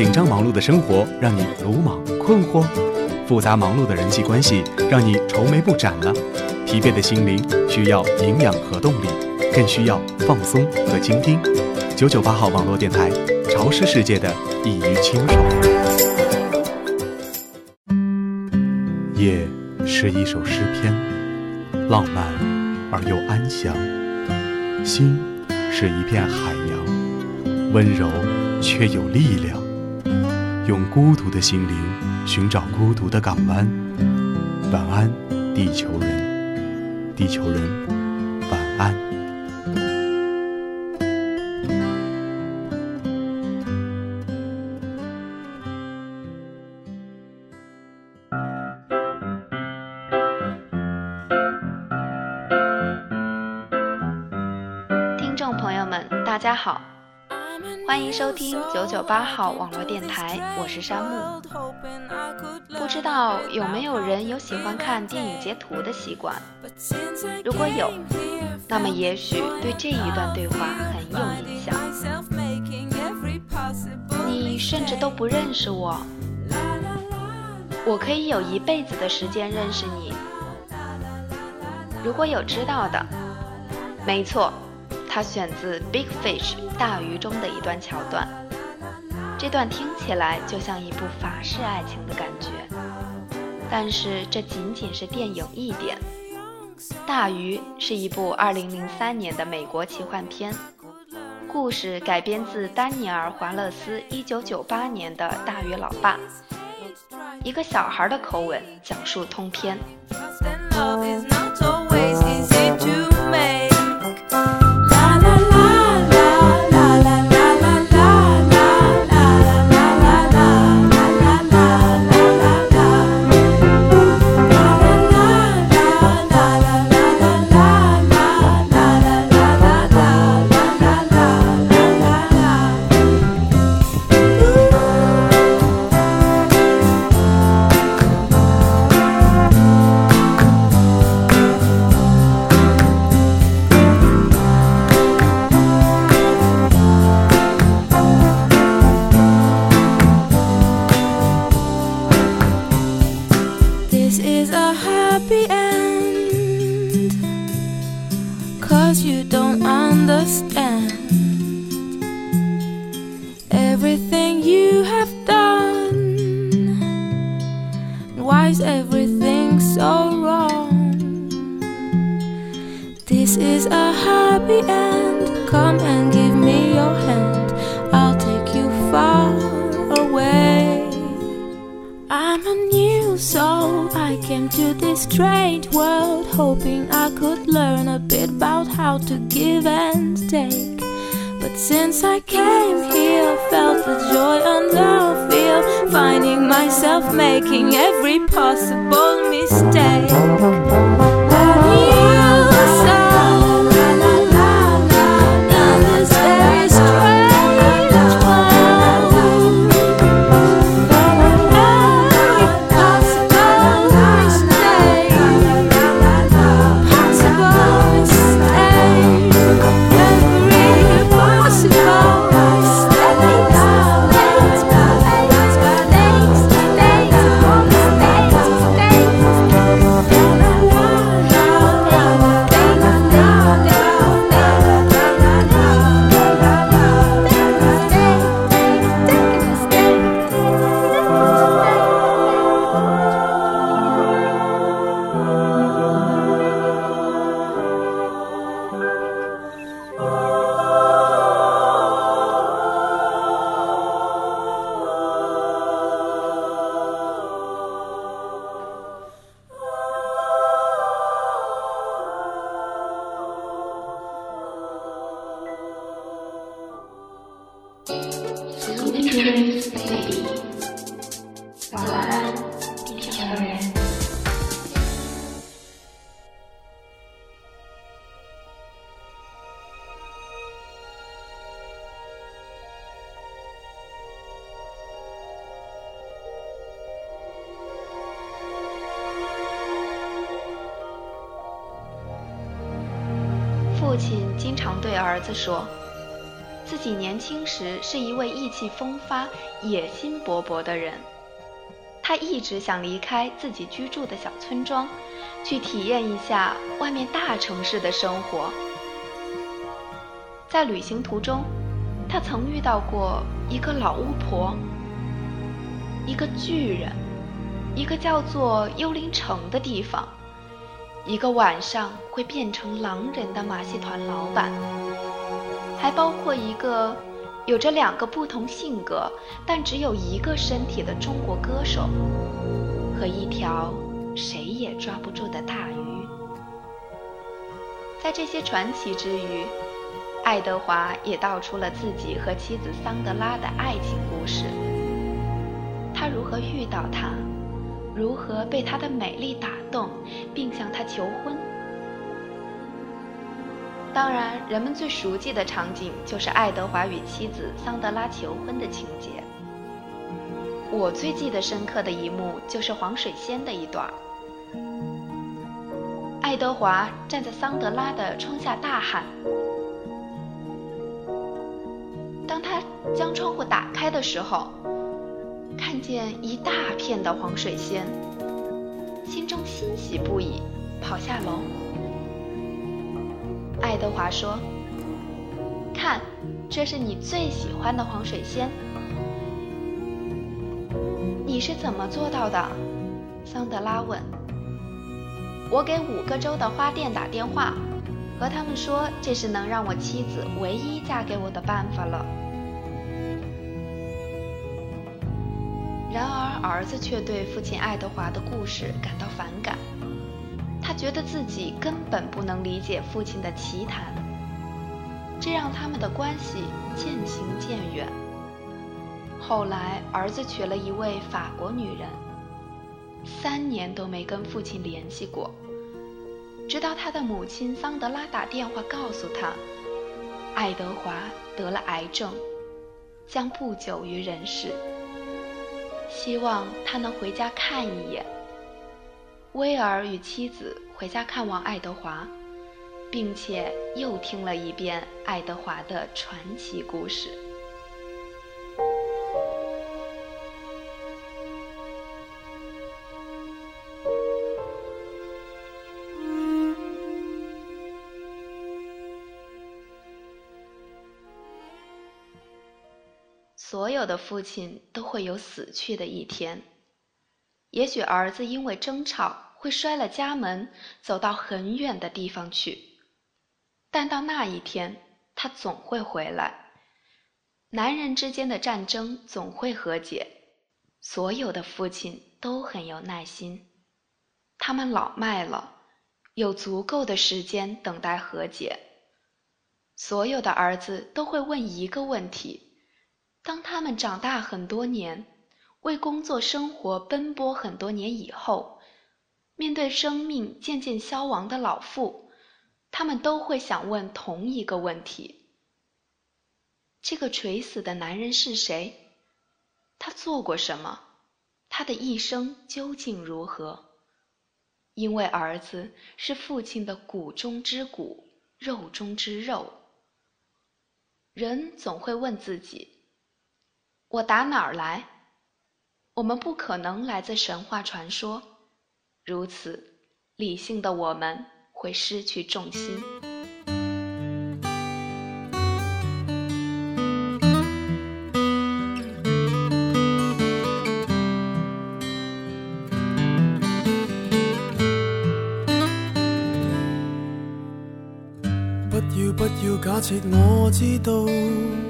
紧张忙碌的生活让你鲁莽困惑，复杂忙碌的人际关系让你愁眉不展了，疲惫的心灵需要营养和动力，更需要放松和倾听。九九八号网络电台，潮湿世界的一隅清爽。夜是一首诗篇，浪漫而又安详；心是一片海洋，温柔却有力量。用孤独的心灵寻找孤独的港湾。晚安，地球人，地球人，晚安。听九九八号网络电台，我是山木。不知道有没有人有喜欢看电影截图的习惯？如果有，那么也许对这一段对话很有印象。你甚至都不认识我，我可以有一辈子的时间认识你。如果有知道的，没错。它选自《Big Fish》大鱼中的一段桥段，这段听起来就像一部法式爱情的感觉，但是这仅仅是电影一点。大鱼是一部2003年的美国奇幻片，故事改编自丹尼尔·华勒斯1998年的《大鱼老爸》，一个小孩的口吻讲述通篇。you have done? Why is everything so wrong? This is a happy end. Come and give me your hand. I'll take you far away. I'm a new soul. I came to this strange world hoping I could learn a bit about how to give and take. But since I came here, felt the joy and the fear, finding myself making every possible mistake. 对儿子说。自己年轻时是一位意气风发、野心勃勃的人。他一直想离开自己居住的小村庄，去体验一下外面大城市的生活。在旅行途中，他曾遇到过一个老巫婆、一个巨人、一个叫做幽灵城的地方、一个晚上会变成狼人的马戏团老板，还包括一个。有着两个不同性格，但只有一个身体的中国歌手，和一条谁也抓不住的大鱼。在这些传奇之余，爱德华也道出了自己和妻子桑德拉的爱情故事。他如何遇到她，如何被她的美丽打动，并向她求婚。当然，人们最熟悉的场景就是爱德华与妻子桑德拉求婚的情节。我最记得深刻的一幕就是黄水仙的一段。爱德华站在桑德拉的窗下大喊。当他将窗户打开的时候，看见一大片的黄水仙，心中欣喜不已，跑下楼。爱德华说：“看，这是你最喜欢的黄水仙。你是怎么做到的？”桑德拉问。“我给五个州的花店打电话，和他们说这是能让我妻子唯一嫁给我的办法了。”然而，儿子却对父亲爱德华的故事感到反感。他觉得自己根本不能理解父亲的奇谈，这让他们的关系渐行渐远。后来，儿子娶了一位法国女人，三年都没跟父亲联系过，直到他的母亲桑德拉打电话告诉他，爱德华得了癌症，将不久于人世，希望他能回家看一眼。威尔与妻子回家看望爱德华，并且又听了一遍爱德华的传奇故事。所有的父亲都会有死去的一天。也许儿子因为争吵会摔了家门，走到很远的地方去，但到那一天，他总会回来。男人之间的战争总会和解。所有的父亲都很有耐心，他们老迈了，有足够的时间等待和解。所有的儿子都会问一个问题：当他们长大很多年。为工作生活奔波很多年以后，面对生命渐渐消亡的老妇，他们都会想问同一个问题：这个垂死的男人是谁？他做过什么？他的一生究竟如何？因为儿子是父亲的骨中之骨，肉中之肉。人总会问自己：我打哪儿来？我们不可能来自神话传说，如此，理性的我们会失去重心。不要不要假设我知道。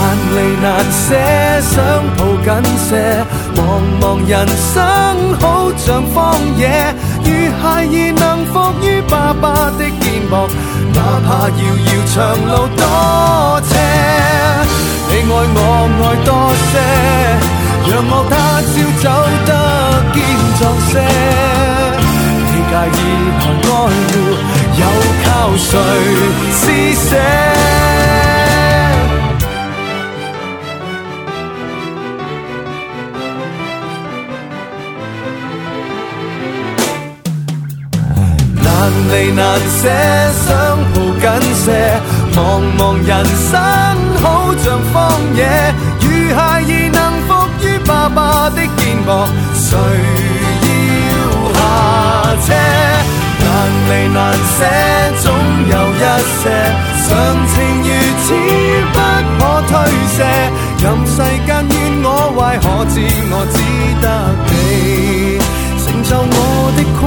难离难舍，想抱紧些。茫茫人生好像荒野，如孩儿能伏于爸爸的肩膊，哪怕遥遥长路多斜。你爱我爱多些，让我他朝走得坚壮些。你介意还爱护，又靠谁施舍？难离难舍，想抱紧些。茫茫人生好像荒野，如孩儿能伏于爸爸的肩膊，谁要下车？难离难舍，总有一些，常情如此不可推卸。任世间怨我坏，可知我只得你成就我的狂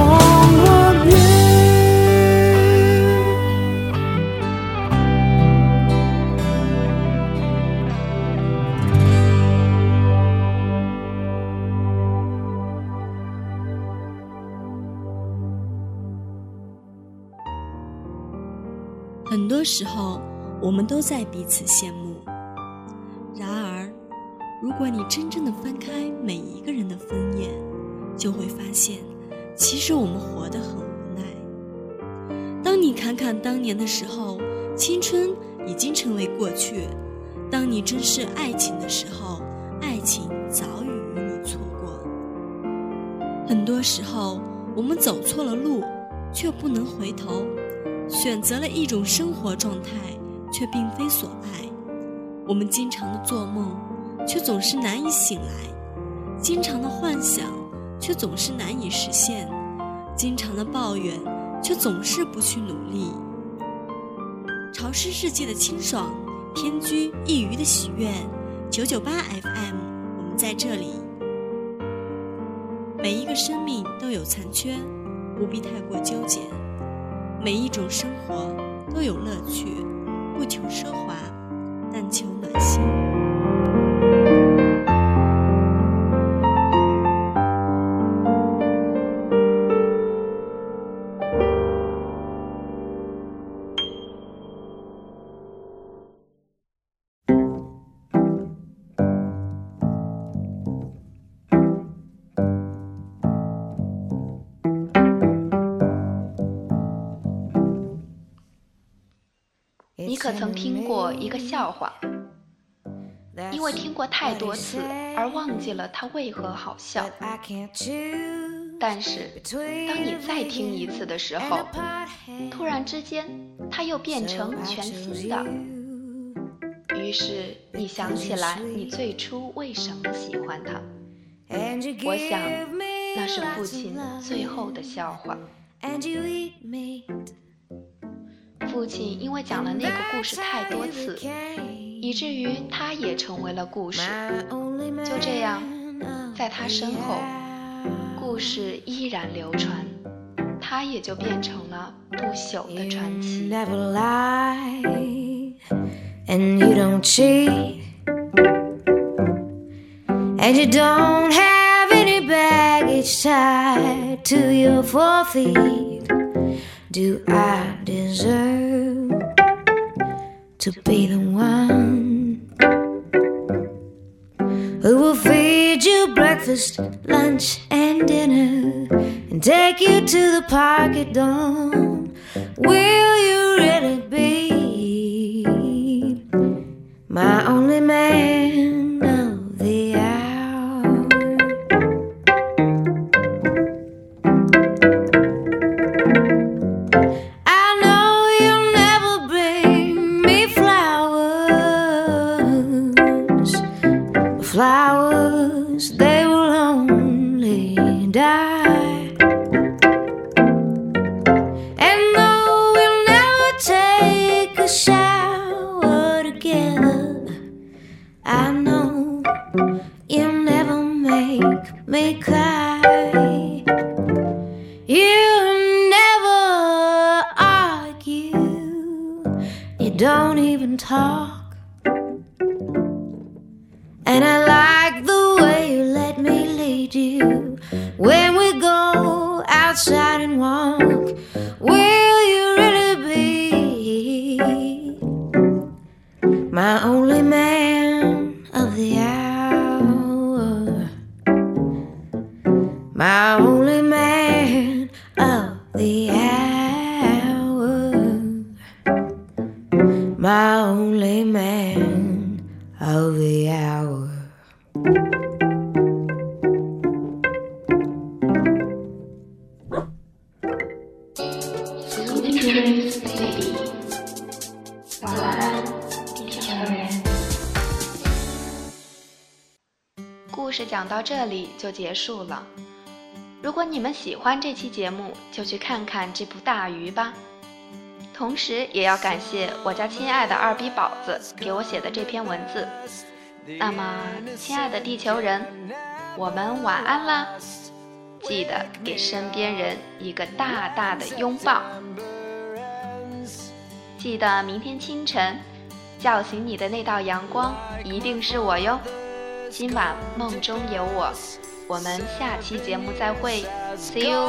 很多时候，我们都在彼此羡慕。然而，如果你真正的翻开每一个人的枫叶，就会发现，其实我们活得很无奈。当你侃侃当年的时候，青春已经成为过去；当你珍视爱情的时候，爱情早已与你错过。很多时候，我们走错了路，却不能回头。选择了一种生活状态，却并非所爱。我们经常的做梦，却总是难以醒来；经常的幻想，却总是难以实现；经常的抱怨，却总是不去努力。潮湿世界的清爽，偏居一隅的喜悦。九九八 FM，我们在这里。每一个生命都有残缺，不必太过纠结。每一种生活都有乐趣，不求奢华，但求暖心。可曾听过一个笑话？因为听过太多次而忘记了它为何好笑。但是，当你再听一次的时候，突然之间它又变成全新的。于是你想起来你最初为什么喜欢它？我想，那是父亲最后的笑话。父亲因为讲了那个故事太多次，以至于他也成为了故事。就这样，在他身后，故事依然流传，他也就变成了不朽的传奇。Do I deserve to be the one who will feed you breakfast, lunch, and dinner, and take you to the park at dawn. Will you really be my only man wake. Only man of the hour. Sweet dreams, baby。晚安，地球人。故事讲到这里就结束了。如果你们喜欢这期节目，就去看看这部大鱼吧。同时，也要感谢我家亲爱的二逼宝子给我写的这篇文字。那么，亲爱的地球人，我们晚安啦！记得给身边人一个大大的拥抱。记得明天清晨叫醒你的那道阳光一定是我哟。今晚梦中有我，我们下期节目再会，See you。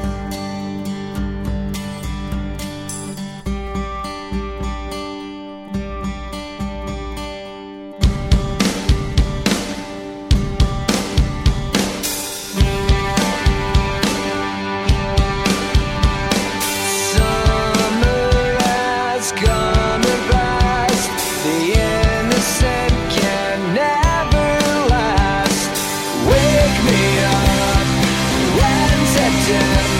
Yeah.